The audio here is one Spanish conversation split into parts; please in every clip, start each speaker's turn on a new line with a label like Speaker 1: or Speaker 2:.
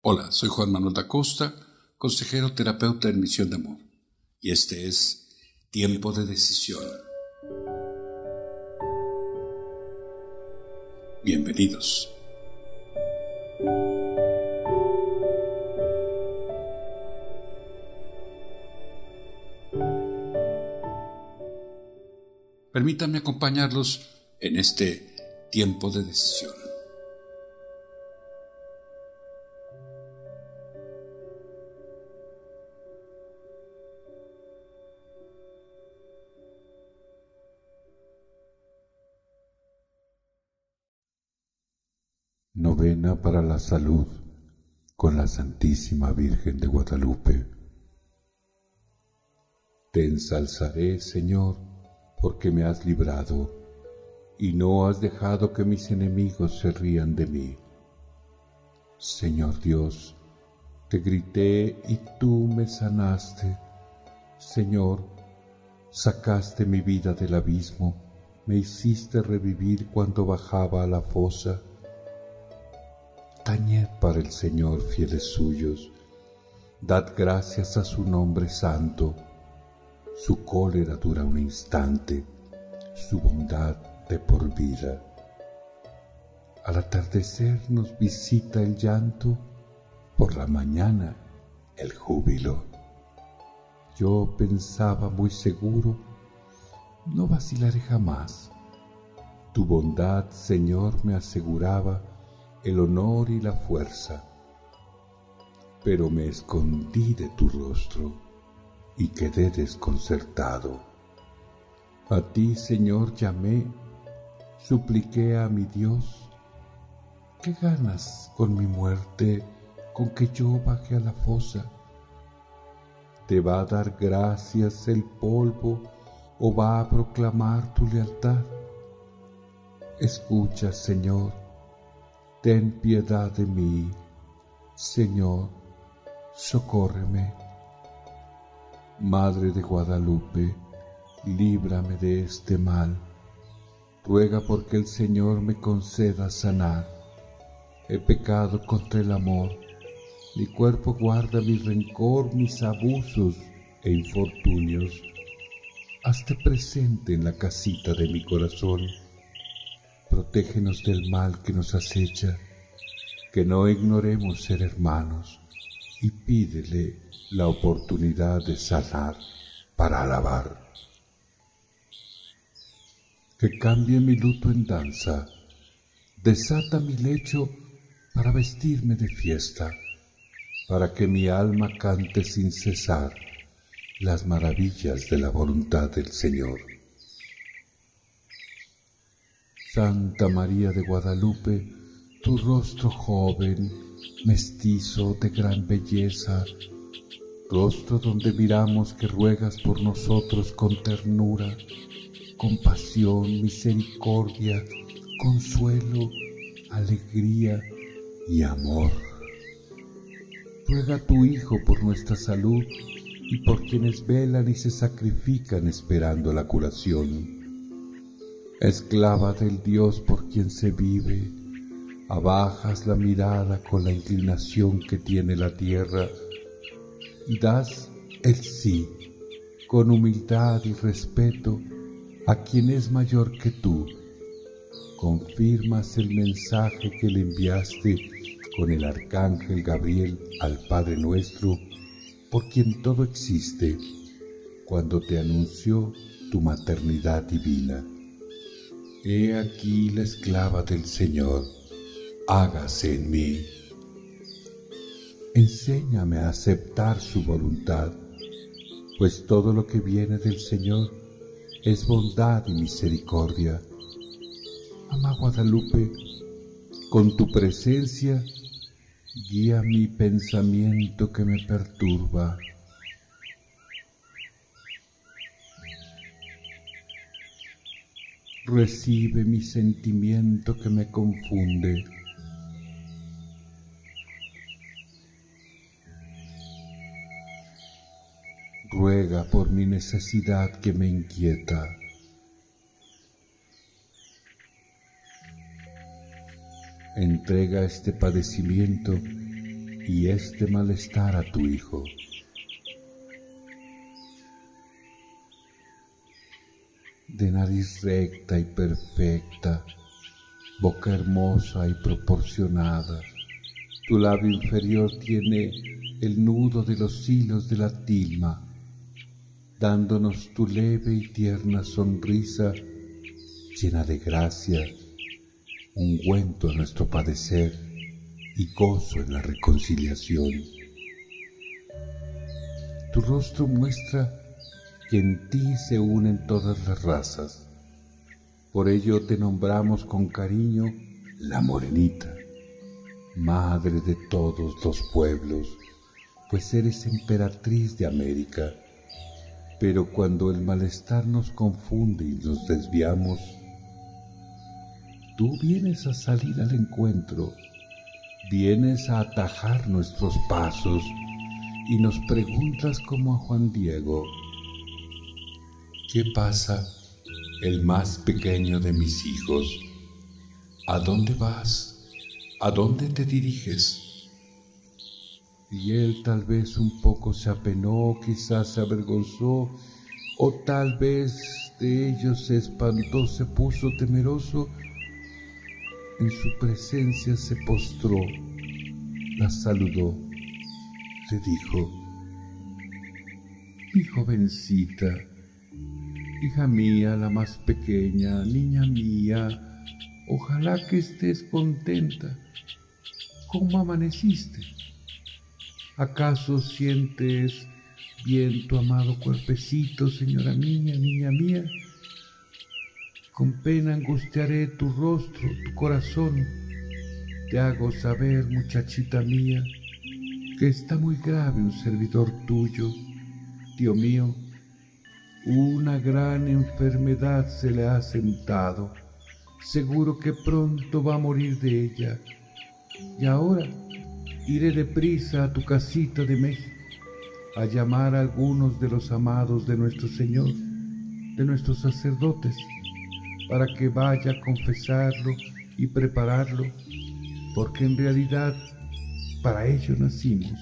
Speaker 1: Hola, soy Juan Manuel da Costa, consejero terapeuta en Misión de Amor, y este es Tiempo de Decisión. Bienvenidos. Permítanme acompañarlos en este tiempo de decisión.
Speaker 2: Para la salud con la Santísima Virgen de Guadalupe. Te ensalzaré, Señor, porque me has librado y no has dejado que mis enemigos se rían de mí. Señor Dios, te grité y tú me sanaste. Señor, sacaste mi vida del abismo, me hiciste revivir cuando bajaba a la fosa Tañed para el Señor, fieles suyos, dad gracias a su nombre santo. Su cólera dura un instante, su bondad de por vida. Al atardecer nos visita el llanto, por la mañana el júbilo. Yo pensaba muy seguro, no vacilaré jamás. Tu bondad, Señor, me aseguraba el honor y la fuerza. Pero me escondí de tu rostro y quedé desconcertado. A ti, Señor, llamé, supliqué a mi Dios. ¿Qué ganas con mi muerte, con que yo baje a la fosa? ¿Te va a dar gracias el polvo o va a proclamar tu lealtad? Escucha, Señor, ten piedad de mí, Señor, socórreme. Madre de Guadalupe, líbrame de este mal. Ruega porque el Señor me conceda sanar. He pecado contra el amor. Mi cuerpo guarda mi rencor, mis abusos e infortunios. Hazte presente en la casita de mi corazón protégenos del mal que nos acecha, que no ignoremos ser hermanos y pídele la oportunidad de sanar para alabar. Que cambie mi luto en danza, desata mi lecho para vestirme de fiesta, para que mi alma cante sin cesar las maravillas de la voluntad del Señor. Santa María de Guadalupe, tu rostro joven, mestizo de gran belleza, rostro donde miramos que ruegas por nosotros con ternura, compasión, misericordia, consuelo, alegría y amor. Ruega a tu Hijo por nuestra salud y por quienes velan y se sacrifican esperando la curación esclava del Dios por quien se vive, abajas la mirada con la inclinación que tiene la tierra y das el sí con humildad y respeto a quien es mayor que tú. Confirmas el mensaje que le enviaste con el arcángel Gabriel al Padre nuestro, por quien todo existe, cuando te anunció tu maternidad divina. He aquí la esclava del Señor, hágase en mí. Enséñame a aceptar su voluntad, pues todo lo que viene del Señor es bondad y misericordia. Ama Guadalupe, con tu presencia guía mi pensamiento que me perturba recibe mi sentimiento que me confunde. Ruega por mi necesidad que me inquieta. Entrega este padecimiento y este malestar a tu hijo. De nariz recta y perfecta, boca hermosa y proporcionada, tu labio inferior tiene el nudo de los hilos de la tilma, dándonos tu leve y tierna sonrisa llena de gracia, ungüento a nuestro padecer y gozo en la reconciliación. Tu rostro muestra que en ti se unen todas las razas. Por ello te nombramos con cariño la morenita, madre de todos los pueblos, pues eres emperatriz de América. Pero cuando el malestar nos confunde y nos desviamos, tú vienes a salir al encuentro, vienes a atajar nuestros pasos y nos preguntas como a Juan Diego, ¿qué pasa el más pequeño de mis hijos? ¿A dónde vas? ¿A dónde te diriges? Y él tal vez un poco se apenó, quizás se avergonzó, o tal vez de ello se espantó, se puso temeroso en su presencia se postró, la saludó, le dijo, mi jovencita, hija mía, la más pequeña, niña mía, ojalá que estés contenta. ¿Cómo amaneciste? ¿Acaso sientes bien tu amado cuerpecito, señora mía, niña mía? Con pena angustiaré tu rostro, tu corazón. Te hago saber, muchachita mía, que está muy grave un servidor tuyo, tío mío. Una gran enfermedad se le ha sentado. Seguro que pronto va a morir de ella. Y ahora iré deprisa a tu casita de México a llamar a algunos de los amados de nuestro Señor, de nuestros sacerdotes para que vaya a confesarlo y prepararlo, porque en realidad para ello nacimos,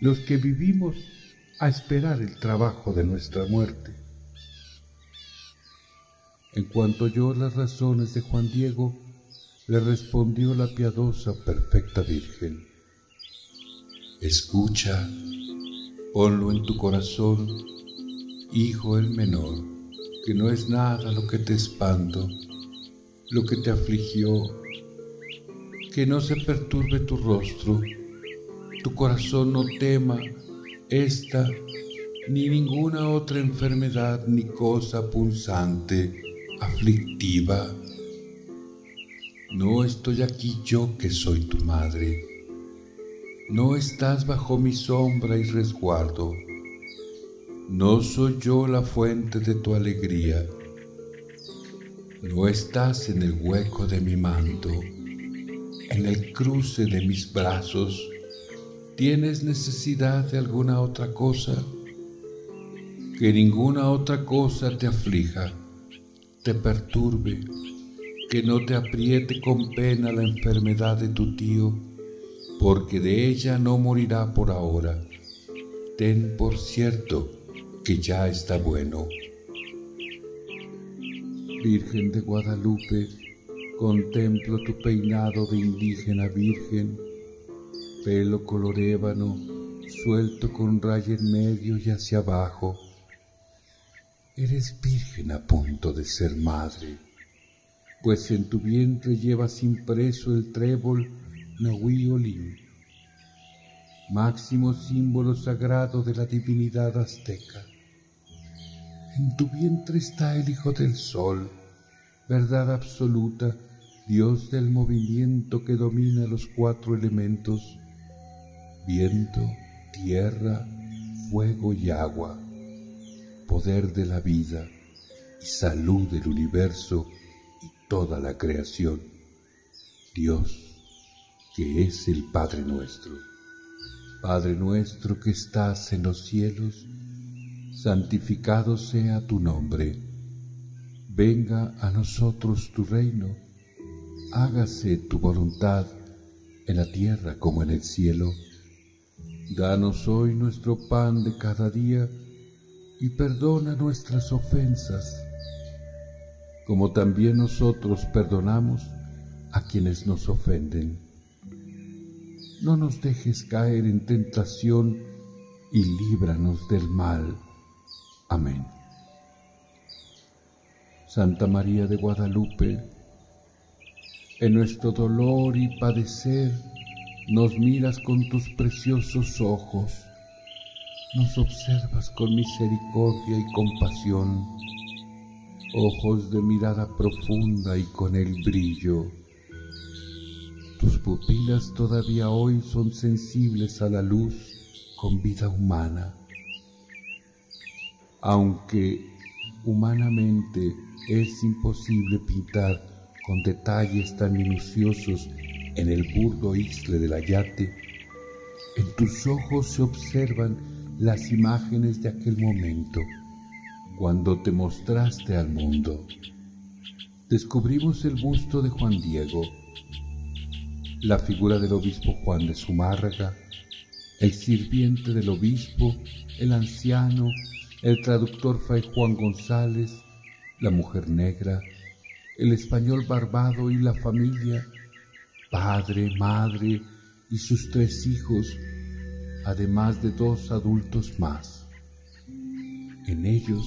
Speaker 2: los que vivimos a esperar el trabajo de nuestra muerte. En cuanto oyó las razones de Juan Diego, le respondió la piadosa, perfecta Virgen. Escucha, ponlo en tu corazón, hijo el menor que no es nada lo que te espanto, lo que te afligió, que no se perturbe tu rostro, tu corazón no tema esta ni ninguna otra enfermedad ni cosa punzante, aflictiva. No estoy aquí yo que soy tu madre. No estás bajo mi sombra y resguardo no soy yo la fuente de tu alegría. No estás en el hueco de mi manto, en el cruce de mis brazos. ¿Tienes necesidad de alguna otra cosa? Que ninguna otra cosa te aflija, te perturbe, que no te apriete con pena la enfermedad de tu tío, porque de ella no morirá por ahora. Ten por cierto que ya está bueno. Virgen de Guadalupe, contemplo tu peinado de indígena virgen, pelo color ébano, suelto con raya en medio y hacia abajo. Eres virgen a punto de ser madre, pues en tu vientre llevas impreso el trébol Nahui máximo símbolo sagrado de la divinidad azteca. En tu vientre está el Hijo del Sol, verdad absoluta, Dios del movimiento que domina los cuatro elementos, viento, tierra, fuego y agua, poder de la vida y salud del universo y toda la creación. Dios, que es el Padre nuestro. Padre nuestro que estás en los cielos, santificado sea tu nombre. Venga a nosotros tu reino, hágase tu voluntad en la tierra como en el cielo. Danos hoy nuestro pan de cada día y perdona nuestras ofensas, como también nosotros perdonamos a quienes nos ofenden. No nos dejes caer en tentación y líbranos del mal. Amén. Santa María de Guadalupe, en nuestro dolor y padecer, nos miras con tus preciosos ojos, nos observas con misericordia y compasión, ojos de mirada profunda y con el brillo. Tus pupilas todavía hoy son sensibles a la luz con vida humana. Aunque humanamente es imposible pintar con detalles tan minuciosos en el burdo isle del ayate, en tus ojos se observan las imágenes de aquel momento, cuando te mostraste al mundo. Descubrimos el busto de Juan Diego, la figura del obispo Juan de Zumárraga, el sirviente del obispo, el anciano, el traductor Fray Juan González, la mujer negra, el español barbado y la familia, padre, madre y sus tres hijos, además de dos adultos más. En ellos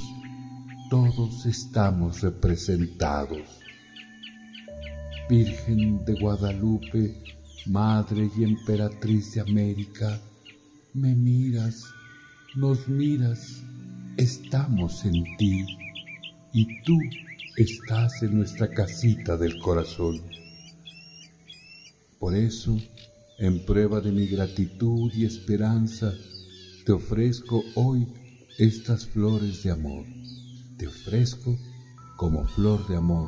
Speaker 2: todos estamos representados. Virgen de Guadalupe, Madre y Emperatriz de América, me miras, nos miras, estamos en ti y tú estás en nuestra casita del corazón. Por eso, en prueba de mi gratitud y esperanza, te ofrezco hoy estas flores de amor. Te ofrezco como flor de amor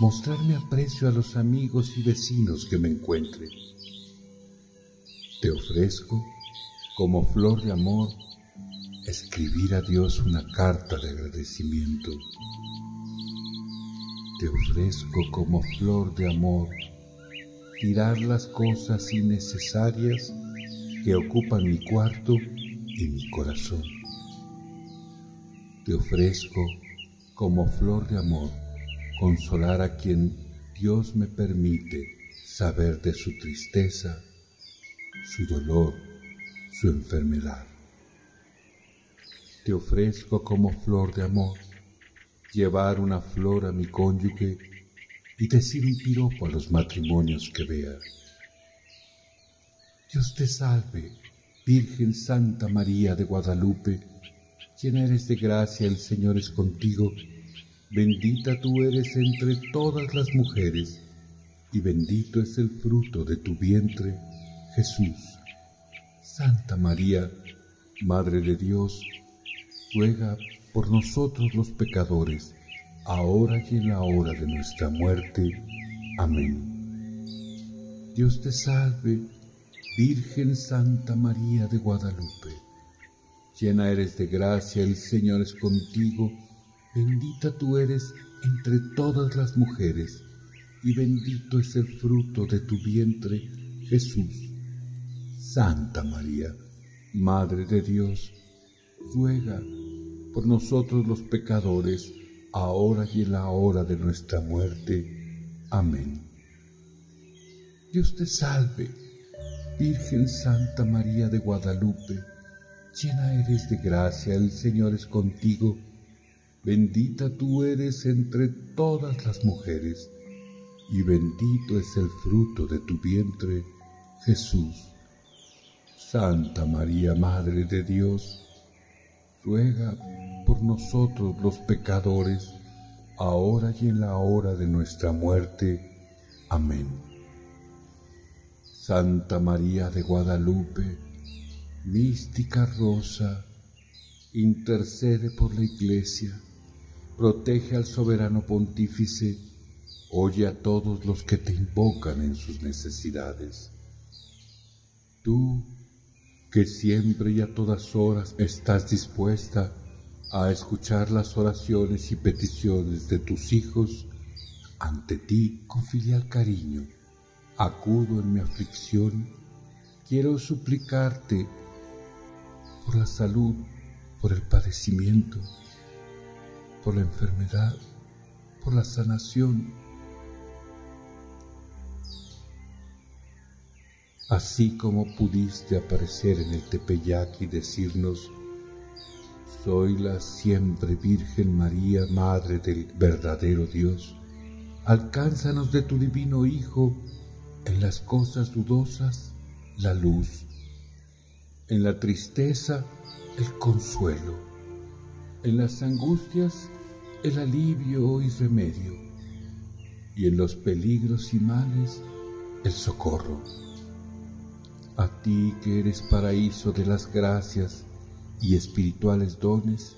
Speaker 2: mostrar mi aprecio a los amigos y vecinos que me encuentre. Te ofrezco como flor de amor escribir a Dios una carta de agradecimiento. Te ofrezco como flor de amor tirar las cosas innecesarias que ocupan mi cuarto y mi corazón. Te ofrezco como flor de amor consolar a quien Dios me permite saber de su tristeza, su dolor, su enfermedad. Te ofrezco como flor de amor llevar una flor a mi cónyuge y decir un piropo a los matrimonios que vea. Dios te salve, Virgen Santa María de Guadalupe, llena eres de gracia, el Señor es contigo, bendita tú eres entre todas las mujeres, y bendito es el fruto de tu vientre, Jesús. Santa María, Madre de Dios, ruega por nosotros los pecadores, ahora y en la hora de nuestra muerte. Amén. Dios te salve, Virgen Santa María de Guadalupe. Llena eres de gracia, el Señor es contigo, bendita tú eres entre todas las mujeres, y bendito es el fruto de tu vientre, Jesús. Santa María, Madre de Dios, ruega por nosotros los pecadores, ahora y en la hora de nuestra muerte. Amén. Dios te salve, Virgen Santa María de Guadalupe, llena eres de gracia, el Señor es contigo, bendita tú eres entre todas las mujeres, y bendito es el fruto de tu vientre, Jesús. Santa María, Madre de Dios, ruega por nosotros los pecadores, ahora y en la hora de nuestra muerte. Amén. Santa María de Guadalupe, mística rosa, intercede por la Iglesia, protege al soberano pontífice, oye a todos los que te invocan en sus necesidades. Tú, que siempre y a todas horas estás dispuesta a escuchar las oraciones y peticiones de tus hijos ante ti con filial cariño. acudo en mi aflicción, quiero suplicarte por la salud, por el padecimiento, por la enfermedad, por la sanación. Así como pudiste aparecer en el Tepeyac y decirnos, soy la siempre Virgen María, Madre del verdadero Dios, alcánzanos de tu divino Hijo en las cosas dudosas la luz, en la tristeza el consuelo, en las angustias el alivio y remedio, y en los peligros y males el socorro. A ti que eres paraíso de las gracias y espirituales dones,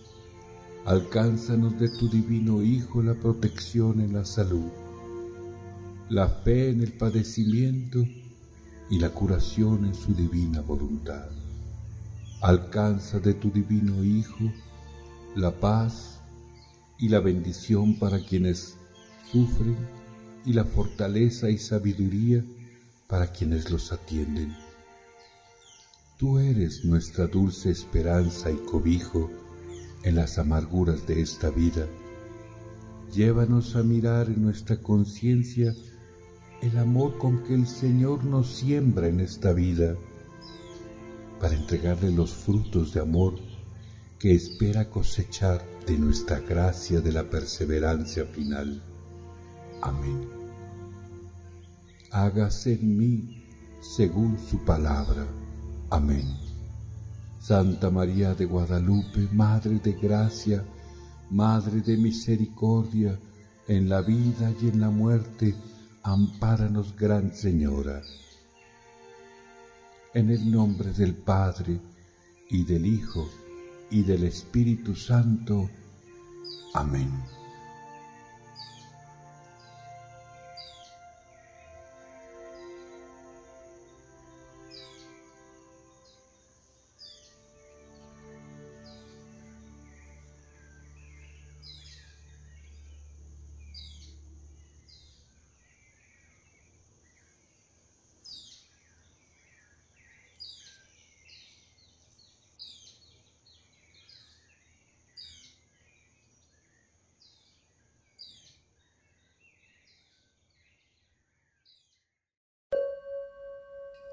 Speaker 2: alcánzanos de tu divino Hijo la protección en la salud, la fe en el padecimiento y la curación en su divina voluntad. Alcanza de tu divino Hijo la paz y la bendición para quienes sufren y la fortaleza y sabiduría para quienes los atienden. Tú eres nuestra dulce esperanza y cobijo en las amarguras de esta vida. Llévanos a mirar en nuestra conciencia el amor con que el Señor nos siembra en esta vida, para entregarle los frutos de amor que espera cosechar de nuestra gracia de la perseverancia final. Amén. Hágase en mí según su palabra. Amén. Santa María de Guadalupe, Madre de Gracia, Madre de Misericordia, en la vida y en la muerte, ampáranos, Gran Señora. En el nombre del Padre, y del Hijo, y del Espíritu Santo. Amén.